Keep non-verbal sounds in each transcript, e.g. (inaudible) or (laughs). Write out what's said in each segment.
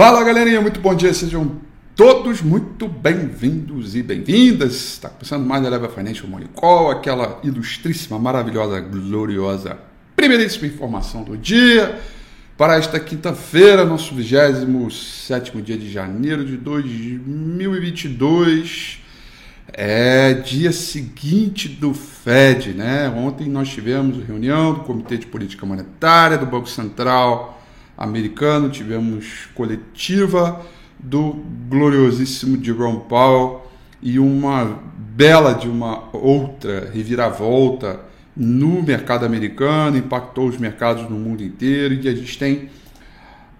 Fala galerinha, muito bom dia, sejam todos muito bem-vindos e bem-vindas. Está começando mais a Leva Financial Money Call, aquela ilustríssima, maravilhosa, gloriosa, primeiríssima informação do dia para esta quinta-feira, nosso 27 dia de janeiro de 2022. É dia seguinte do Fed, né? Ontem nós tivemos reunião do Comitê de Política Monetária do Banco Central americano, tivemos coletiva do gloriosíssimo Jerome Powell e uma bela de uma outra reviravolta no mercado americano, impactou os mercados no mundo inteiro e a gente tem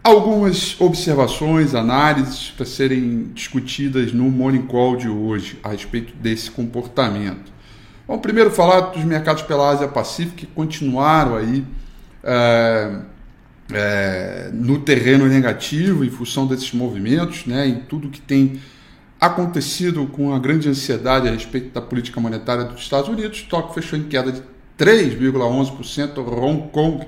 algumas observações, análises para serem discutidas no Morning Call de hoje a respeito desse comportamento. Vamos primeiro falar dos mercados pela Ásia Pacífica que continuaram aí é, é, no terreno negativo em função desses movimentos, né, em tudo que tem acontecido com a grande ansiedade a respeito da política monetária dos Estados Unidos. Tóquio fechou em queda de 3,11%, Hong Kong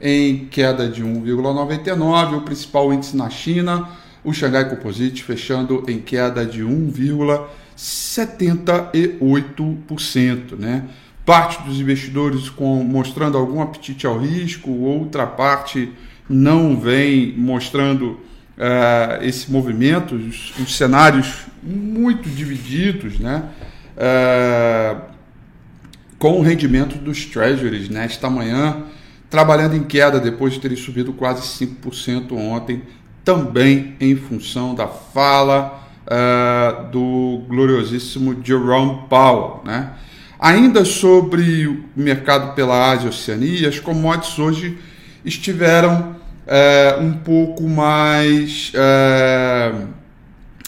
em queda de 1,99%, o principal índice na China, o Xangai Composite, fechando em queda de 1,78%. Né? Parte dos investidores com, mostrando algum apetite ao risco, outra parte não vem mostrando uh, esse movimento, os, os, cenários muito divididos, né? Uh, com o rendimento dos treasuries nesta manhã, trabalhando em queda depois de terem subido quase 5% ontem, também em função da fala uh, do gloriosíssimo Jerome Powell, né? Ainda sobre o mercado pela Ásia e Oceania, as commodities hoje estiveram é, um pouco mais é,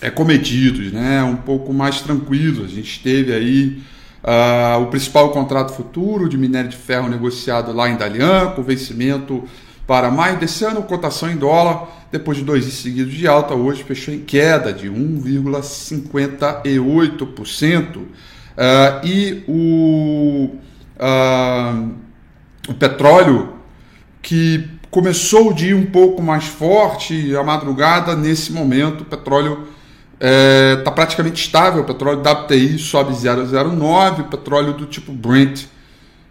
é, comedidos, né? um pouco mais tranquilos. A gente teve aí uh, o principal contrato futuro de minério de ferro negociado lá em Dalian, com vencimento para maio desse ano, cotação em dólar, depois de dois seguidos de alta, hoje fechou em queda de 1,58%. Uh, e o, uh, o petróleo, que começou o dia um pouco mais forte, a madrugada, nesse momento, o petróleo está é, praticamente estável. O petróleo WTI sobe 0,09, o petróleo do tipo Brent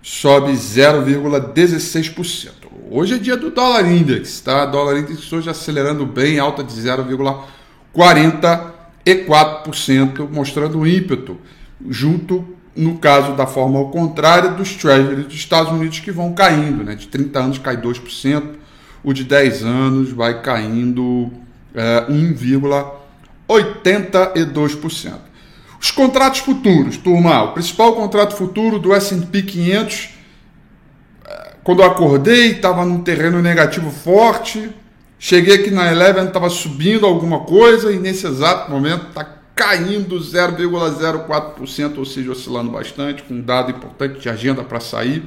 sobe 0,16%. Hoje é dia do dólar index, tá? Dólar index hoje acelerando bem, alta de 0,44%, mostrando o ímpeto junto, no caso da forma ao contrário, dos treasuries dos Estados Unidos que vão caindo, né? de 30 anos cai 2%, o de 10 anos vai caindo é, 1,82%. Os contratos futuros, turma, o principal contrato futuro do S&P 500, é, quando eu acordei, estava num terreno negativo forte, cheguei aqui na Eleven, estava subindo alguma coisa e nesse exato momento está caindo 0,04%, ou seja, oscilando bastante, com um dado importante de agenda para sair.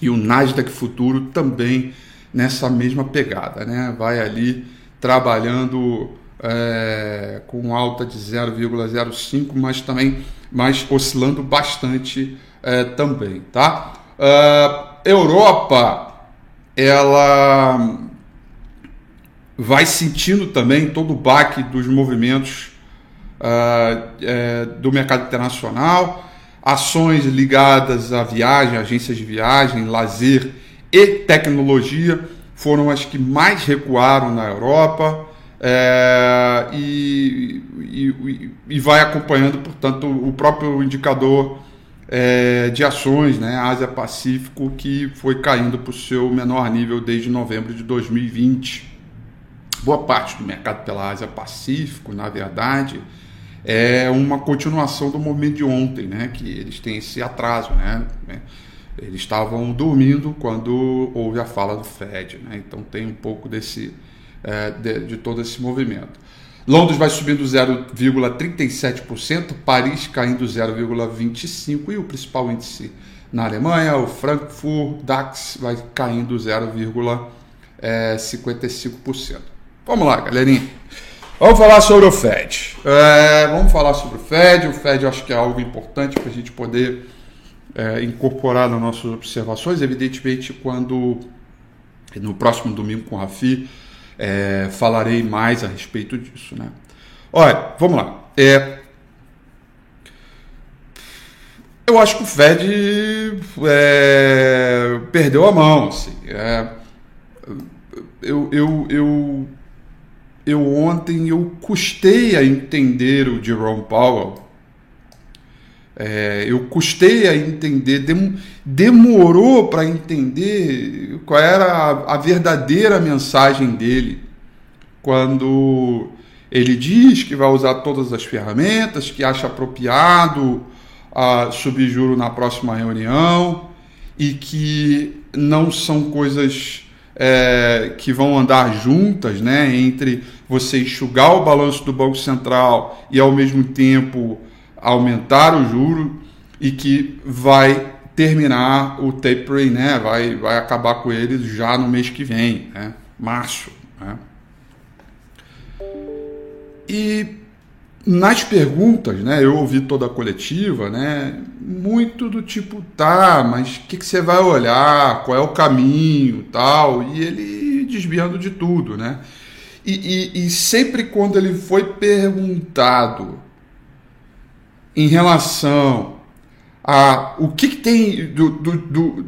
E o Nasdaq Futuro também nessa mesma pegada, né? Vai ali trabalhando é, com alta de 0,05, mas também mas oscilando bastante é, também, tá? Uh, Europa, ela vai sentindo também todo o baque dos movimentos uh, do mercado internacional, ações ligadas à viagem, agências de viagem, lazer e tecnologia foram as que mais recuaram na Europa. É, e, e, e, vai acompanhando, portanto, o próprio indicador é, de ações, né, Ásia-Pacífico, que foi caindo para o seu menor nível desde novembro de 2020. Boa parte do mercado pela Ásia-Pacífico, na verdade, é uma continuação do movimento de ontem, né? Que eles têm esse atraso, né? Eles estavam dormindo quando houve a fala do Fed, né? Então tem um pouco desse é, de, de, todo esse movimento. Londres vai subindo 0,37%, Paris caindo 0,25% e o principal índice na Alemanha, o Frankfurt DAX, vai caindo 0,55%. É, Vamos lá, galerinha. Vamos falar sobre o Fed. É, vamos falar sobre o Fed. O Fed acho que é algo importante para a gente poder é, incorporar nas nossas observações. Evidentemente, quando no próximo domingo com o Rafi, é, falarei mais a respeito disso, né? Olha, vamos lá. É, eu acho que o Fed é, perdeu a mão. Assim. É, eu, eu, eu, eu ontem eu custei a entender o Jerome Powell. É, eu custei a entender, dem, demorou para entender qual era a, a verdadeira mensagem dele quando ele diz que vai usar todas as ferramentas, que acha apropriado a subir juro na próxima reunião e que não são coisas é, que vão andar juntas, né, entre você enxugar o balanço do Banco Central e ao mesmo tempo aumentar o juro e que vai terminar o tapering, né, vai, vai acabar com eles já no mês que vem, né, março. Né. E nas perguntas, né, eu ouvi toda a coletiva, né, muito do tipo, tá, mas o que, que você vai olhar, qual é o caminho, tal, e ele desviando de tudo, né. E, e, e sempre quando ele foi perguntado em relação a o que, que tem do, do, do,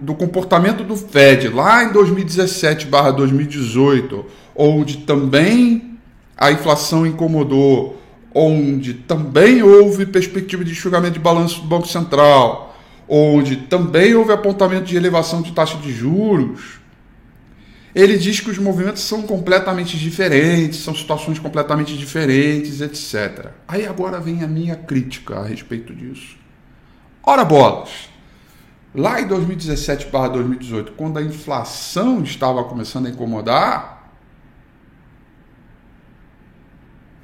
do, comportamento do Fed lá em 2017/2018, onde também a inflação incomodou onde também houve perspectiva de enxugamento de balanço do Banco Central, onde também houve apontamento de elevação de taxa de juros, ele diz que os movimentos são completamente diferentes, são situações completamente diferentes, etc. Aí agora vem a minha crítica a respeito disso. Ora bolas! Lá em 2017 para 2018, quando a inflação estava começando a incomodar,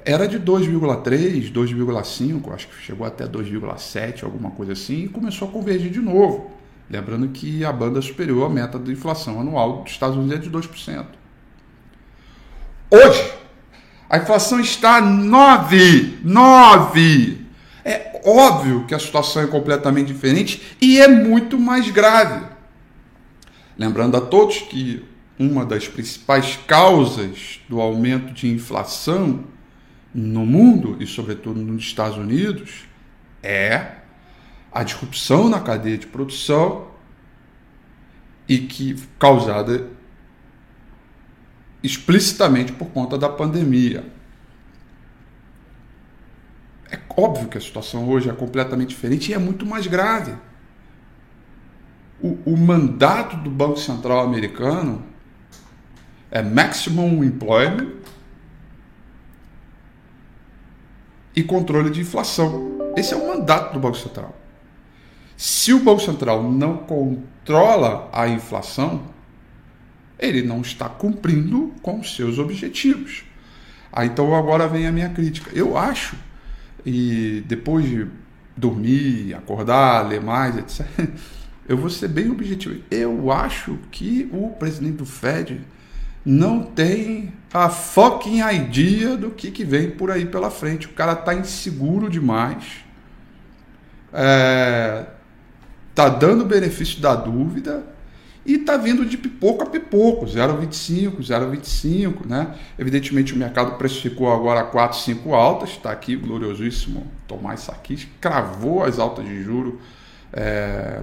era de 2,3, 2,5, acho que chegou até 2,7, alguma coisa assim, e começou a convergir de novo. Lembrando que a banda superior à meta de inflação anual dos Estados Unidos é de 2%. Hoje, a inflação está 9, 9. É óbvio que a situação é completamente diferente e é muito mais grave. Lembrando a todos que uma das principais causas do aumento de inflação no mundo e, sobretudo, nos Estados Unidos é a disrupção na cadeia de produção e que causada explicitamente por conta da pandemia. É óbvio que a situação hoje é completamente diferente e é muito mais grave. O, o mandato do Banco Central americano é maximum employment e controle de inflação. Esse é o mandato do Banco Central. Se o Banco Central não controla a inflação, ele não está cumprindo com seus objetivos. Ah, então agora vem a minha crítica. Eu acho, e depois de dormir, acordar, ler mais, etc., (laughs) eu vou ser bem objetivo. Eu acho que o presidente do Fed não tem a fucking idea do que, que vem por aí pela frente. O cara tá inseguro demais. É, tá dando benefício da dúvida e tá vindo de pipoco a pipoco, 0,25, 0,25, né? Evidentemente o mercado precificou agora 4, 5 altas, está aqui o gloriosíssimo Tomás Saquis, cravou as altas de juro é,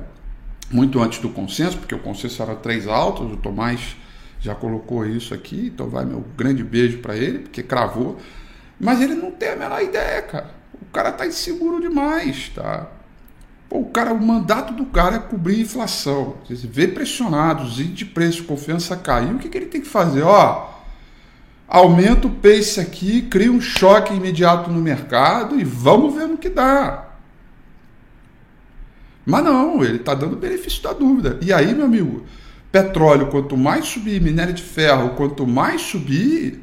muito antes do consenso, porque o consenso era três altas, o Tomás já colocou isso aqui, então vai meu grande beijo para ele, porque cravou. Mas ele não tem a menor ideia, cara. O cara tá inseguro demais, tá? Pô, o cara, o mandato do cara é cobrir inflação. Você vê pressionado, os índices de preço, confiança caiu, o que, que ele tem que fazer? Ó, aumenta o pace aqui, cria um choque imediato no mercado e vamos ver no que dá. Mas não, ele está dando benefício da dúvida. E aí, meu amigo, petróleo, quanto mais subir, minério de ferro, quanto mais subir,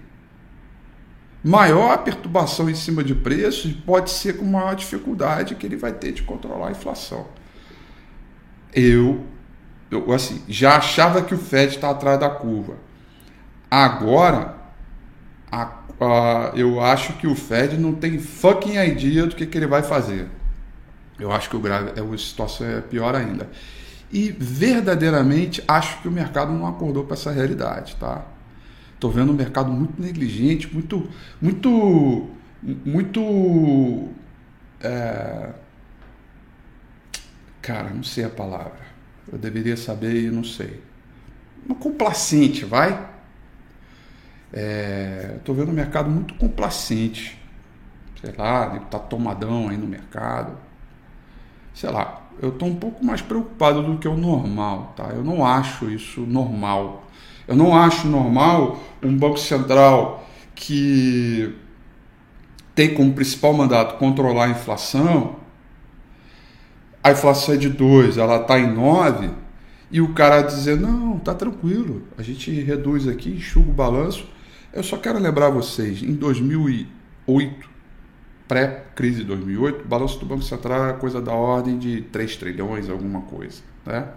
maior a perturbação em cima de preços pode ser com maior dificuldade que ele vai ter de controlar a inflação. Eu, eu assim, já achava que o Fed está atrás da curva. Agora, a, a, eu acho que o Fed não tem fucking idea do que, que ele vai fazer. Eu acho que o grave, é, a situação é pior ainda. E verdadeiramente acho que o mercado não acordou para essa realidade, tá? Estou vendo um mercado muito negligente, muito, muito, muito. É... Cara, não sei a palavra. Eu deveria saber e não sei. Uma complacente, vai? É... vendo um mercado muito complacente. Sei lá, está tomadão aí no mercado. Sei lá, eu estou um pouco mais preocupado do que o normal, tá? Eu não acho isso normal. Eu não acho normal um Banco Central que tem como principal mandato controlar a inflação, a inflação é de 2, ela está em 9, e o cara dizer, não, tá tranquilo, a gente reduz aqui, enxuga o balanço. Eu só quero lembrar vocês, em 2008, pré-crise de 2008, o balanço do Banco Central era coisa da ordem de 3 trilhões, alguma coisa, né?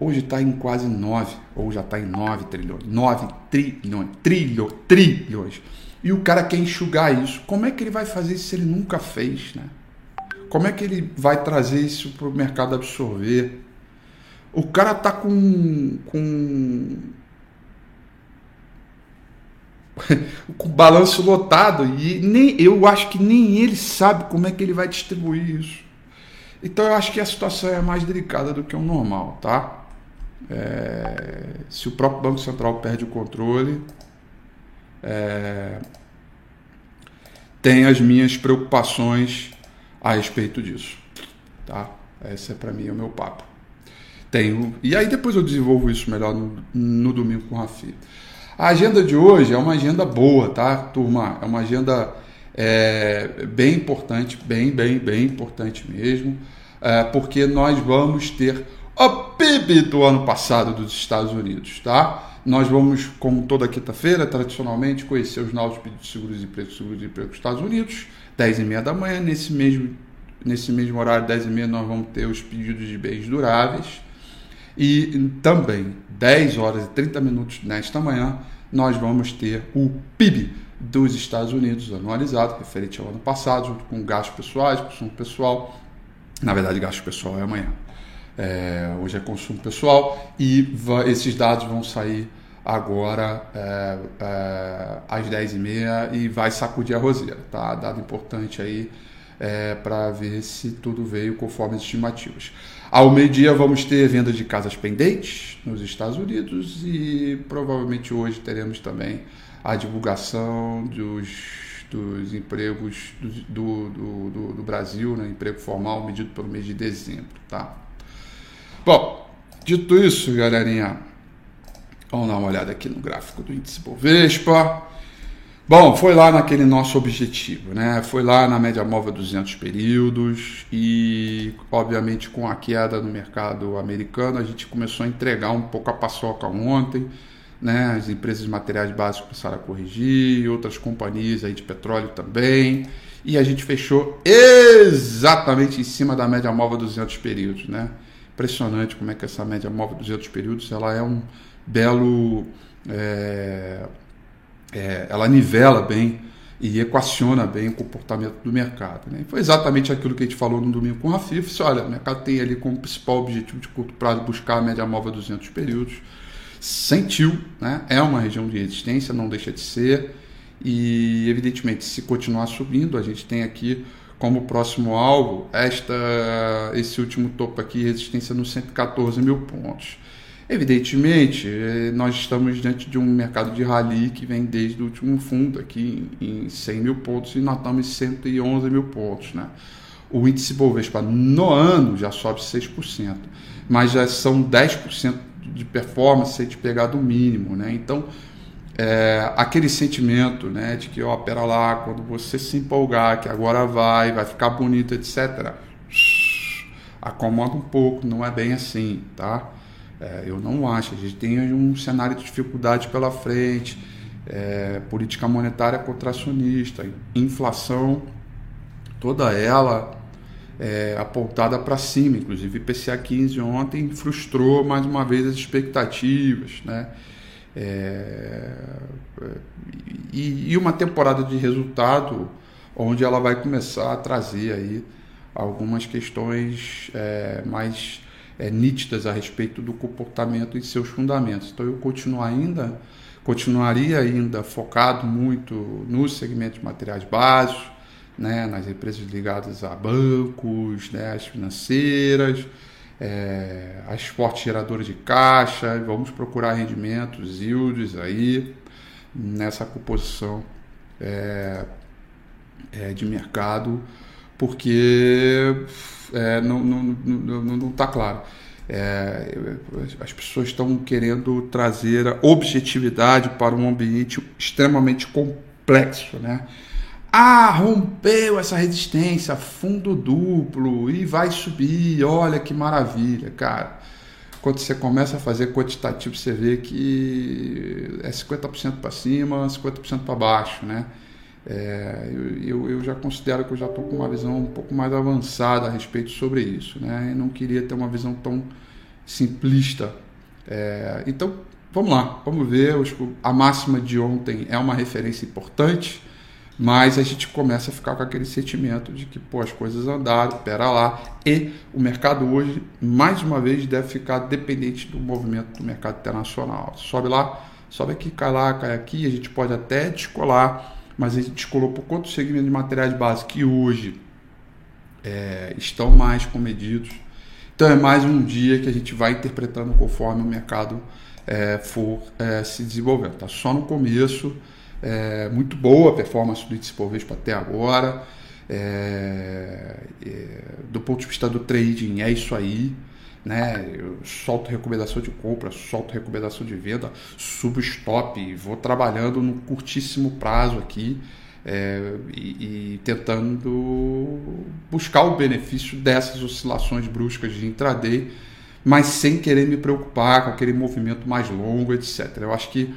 Hoje está em quase 9, ou já está em 9 trilhões. 9 trilhões, trilhões, trilhões. E o cara quer enxugar isso. Como é que ele vai fazer isso se ele nunca fez, né? Como é que ele vai trazer isso para o mercado absorver? O cara tá com, com (laughs) com balanço lotado e nem eu acho que nem ele sabe como é que ele vai distribuir isso. Então eu acho que a situação é mais delicada do que o normal, tá? É, se o próprio Banco Central perde o controle, é, tem as minhas preocupações a respeito disso. Tá? Esse é para mim o meu papo. Tenho, e aí depois eu desenvolvo isso melhor no, no domingo com o Rafi. A agenda de hoje é uma agenda boa, tá, turma? É uma agenda é, bem importante, bem, bem, bem importante mesmo, é, porque nós vamos ter o PIB do ano passado dos Estados Unidos, tá? Nós vamos, como toda quinta-feira, tradicionalmente, conhecer os novos pedidos de seguros de emprego, seguros de emprego dos Estados Unidos, 10 e meia da manhã. Nesse mesmo, nesse mesmo horário, 10 e meia, nós vamos ter os pedidos de bens duráveis. E também, 10 horas e 30 minutos nesta manhã, nós vamos ter o PIB dos Estados Unidos anualizado, referente ao ano passado, junto com gastos pessoais, consumo pessoal. Na verdade, gasto pessoal é amanhã. É, hoje é consumo pessoal e esses dados vão sair agora é, é, às 10h30 e vai sacudir a roseira, tá? Dado importante aí é, para ver se tudo veio conforme as estimativas. Ao meio-dia vamos ter venda de casas pendentes nos Estados Unidos e provavelmente hoje teremos também a divulgação dos, dos empregos do, do, do, do Brasil, né? emprego formal medido pelo mês de dezembro, tá? Bom, dito isso, galerinha, vamos dar uma olhada aqui no gráfico do índice Bovespa. Bom, foi lá naquele nosso objetivo, né? Foi lá na média móvel 200 períodos e, obviamente, com a queda no mercado americano, a gente começou a entregar um pouco a paçoca ontem, né? As empresas de materiais básicos começaram a corrigir, outras companhias aí de petróleo também, e a gente fechou exatamente em cima da média móvel 200 períodos, né? impressionante como é que essa média móvel dos outros períodos ela é um belo é, é, ela nivela bem e equaciona bem o comportamento do mercado. Né? Foi exatamente aquilo que a gente falou no domingo com a FIF. Olha, o mercado tem ali como principal objetivo de curto prazo buscar a média móvel 200 períodos. Sentiu, né? é uma região de resistência, não deixa de ser. E, evidentemente, se continuar subindo, a gente tem aqui como próximo alvo esta, esse último topo aqui, resistência nos 114 mil pontos. Evidentemente, nós estamos diante de um mercado de rally que vem desde o último fundo aqui em 100 mil pontos e nós estamos em 111 mil pontos. Né? O índice Bovespa no ano já sobe 6%, mas já são 10% de performance se a gente pegar do mínimo. Né? Então, é, aquele sentimento né, de que, ó, pera lá, quando você se empolgar, que agora vai, vai ficar bonito, etc. (sniffs) Acomoda um pouco, não é bem assim, tá? É, eu não acho. A gente tem um cenário de dificuldade pela frente, é, política monetária contracionista, inflação, toda ela é, apontada para cima. Inclusive, IPCA 15 ontem frustrou mais uma vez as expectativas, né? É, e, e, uma temporada de resultado onde ela vai começar a trazer aí algumas questões é, mais é, nítidas a respeito do comportamento e seus fundamentos. Então eu continuo ainda continuaria ainda focado muito no segmento de materiais básicos, né, nas empresas ligadas a bancos, né, as financeiras, é, as fortes geradoras de caixa, vamos procurar rendimentos, yields aí nessa composição é, é, de mercado, porque é, não está claro. É, as pessoas estão querendo trazer a objetividade para um ambiente extremamente complexo, né? Ah, rompeu essa resistência, fundo duplo e vai subir, olha que maravilha, cara. Quando você começa a fazer quantitativo, você vê que é 50% para cima, 50% para baixo, né? É, eu, eu, já considero que eu já estou com uma visão um pouco mais avançada a respeito sobre isso, né? E não queria ter uma visão tão simplista. É, então, vamos lá, vamos ver. A máxima de ontem é uma referência importante, mas a gente começa a ficar com aquele sentimento de que pô, as coisas andaram, pera lá. E o mercado hoje, mais uma vez, deve ficar dependente do movimento do mercado internacional. Sobe lá, sobe aqui, cai lá, cai aqui, a gente pode até descolar mas a gente descolou por quanto segmento de materiais básicos que hoje é, estão mais comedidos. Então é mais um dia que a gente vai interpretando conforme o mercado é, for é, se desenvolvendo. Está só no começo, é, muito boa a performance do índice Bovespa até agora. É, é, do ponto de vista do trading, é isso aí né? Eu solto recomendação de compra, solto recomendação de venda, subo stop, vou trabalhando no curtíssimo prazo aqui é, e, e, tentando buscar o benefício dessas oscilações bruscas de intraday, mas sem querer me preocupar com aquele movimento mais longo, etc. Eu acho que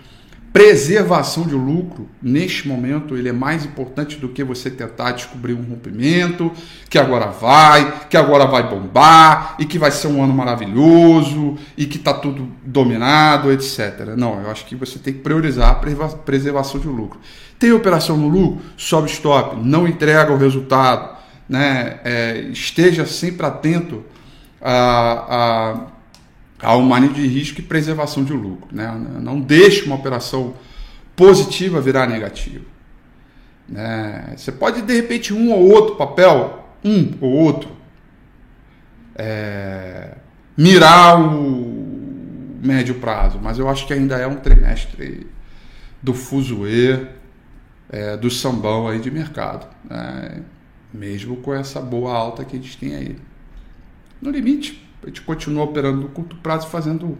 preservação de lucro, neste momento, ele é mais importante do que você tentar descobrir um rompimento, que agora vai, que agora vai bombar, e que vai ser um ano maravilhoso, e que está tudo dominado, etc. Não, eu acho que você tem que priorizar a preservação de lucro. Tem operação no lucro? Sobe stop, não entrega o resultado. Né? É, esteja sempre atento a, a ao manejo de risco e preservação de lucro. Né? Não deixe uma operação positiva virar negativa. Né? Você pode, de repente, um ou outro papel, um ou outro, é, mirar o médio prazo, mas eu acho que ainda é um trimestre do fuzuê, é, do sambão aí de mercado, né? mesmo com essa boa alta que a gente tem aí. No limite, a gente continua operando no curto prazo, fazendo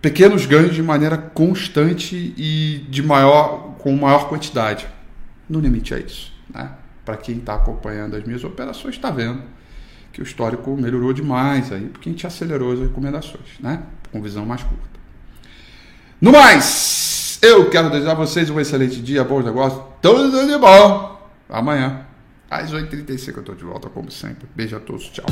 pequenos ganhos de maneira constante e de maior, com maior quantidade. No limite é isso. Né? Para quem está acompanhando as minhas operações, está vendo que o histórico melhorou demais aí, porque a gente acelerou as recomendações, né? com visão mais curta. No mais, eu quero desejar a vocês um excelente dia, bons negócios, tudo de bom. Amanhã, às 8h35 eu estou de volta, como sempre. Beijo a todos, tchau.